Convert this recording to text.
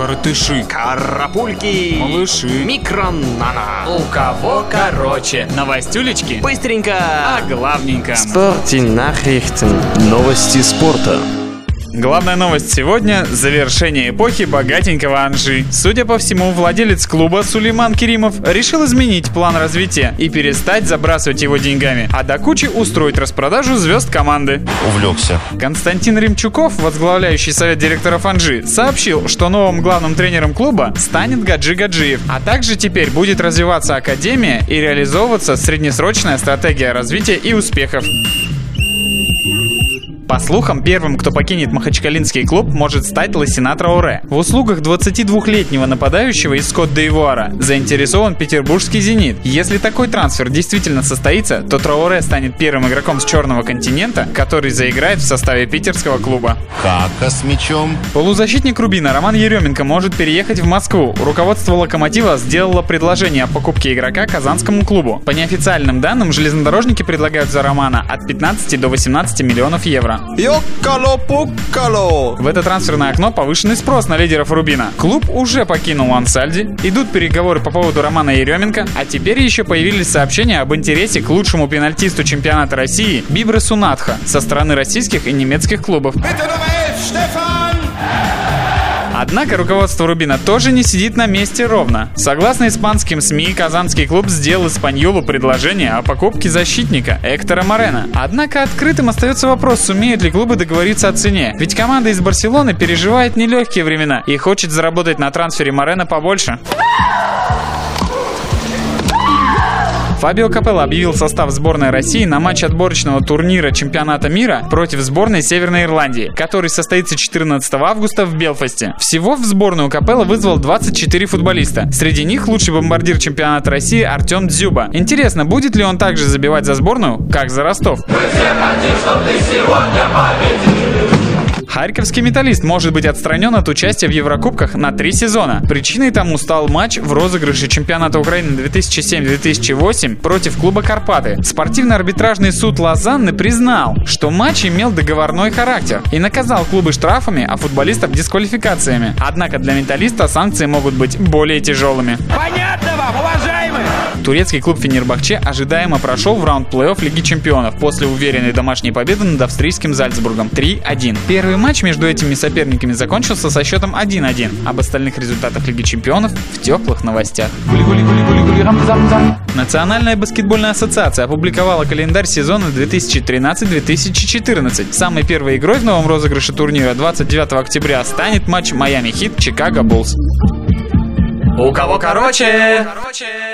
коротыши, Карапульки. малыши. Микронана. У кого короче? Новостюлечки? Быстренько. А главненько. Nachrichten. Новости спорта. Главная новость сегодня – завершение эпохи богатенького Анжи. Судя по всему, владелец клуба Сулейман Керимов решил изменить план развития и перестать забрасывать его деньгами, а до кучи устроить распродажу звезд команды. увлекся. Константин Римчуков, возглавляющий совет директоров Анжи, сообщил, что новым главным тренером клуба станет Гаджи Гаджиев, а также теперь будет развиваться академия и реализовываться среднесрочная стратегия развития и успехов. По слухам, первым, кто покинет махачкалинский клуб, может стать Лосина Трауре. В услугах 22-летнего нападающего из Скотт Дейвуара заинтересован петербургский «Зенит». Если такой трансфер действительно состоится, то Трауре станет первым игроком с черного континента, который заиграет в составе питерского клуба. Кака с мячом. Полузащитник Рубина Роман Еременко может переехать в Москву. Руководство «Локомотива» сделало предложение о покупке игрока казанскому клубу. По неофициальным данным, железнодорожники предлагают за Романа от 15 до 18 миллионов евро. Йоккало-пуккало. В это трансферное окно повышенный спрос на лидеров Рубина. Клуб уже покинул Ансальди, идут переговоры по поводу Романа Еременко, а теперь еще появились сообщения об интересе к лучшему пенальтисту чемпионата России Бибресу Надха со стороны российских и немецких клубов. Однако руководство Рубина тоже не сидит на месте ровно. Согласно испанским СМИ, казанский клуб сделал Испаньолу предложение о покупке защитника Эктора Морена. Однако открытым остается вопрос, сумеют ли клубы договориться о цене. Ведь команда из Барселоны переживает нелегкие времена и хочет заработать на трансфере Морена побольше. Фабио Капелло объявил состав сборной России на матч отборочного турнира чемпионата мира против сборной Северной Ирландии, который состоится 14 августа в Белфасте. Всего в сборную Капелло вызвал 24 футболиста. Среди них лучший бомбардир чемпионата России Артем Дзюба. Интересно, будет ли он также забивать за сборную, как за Ростов? Харьковский металлист может быть отстранен от участия в Еврокубках на три сезона. Причиной тому стал матч в розыгрыше чемпионата Украины 2007-2008 против клуба «Карпаты». Спортивно-арбитражный суд Лозанны признал, что матч имел договорной характер и наказал клубы штрафами, а футболистов дисквалификациями. Однако для металлиста санкции могут быть более тяжелыми. Понятно вам, уважаемые? Турецкий клуб Фенербахче ожидаемо прошел в раунд плей-офф Лиги Чемпионов после уверенной домашней победы над австрийским Зальцбургом 3-1. Первый матч между этими соперниками закончился со счетом 1-1. Об остальных результатах Лиги Чемпионов в теплых новостях. Национальная баскетбольная ассоциация опубликовала календарь сезона 2013-2014. Самой первой игрой в новом розыгрыше турнира 29 октября станет матч Майами Хит Чикаго Буллс. У кого короче? Короче.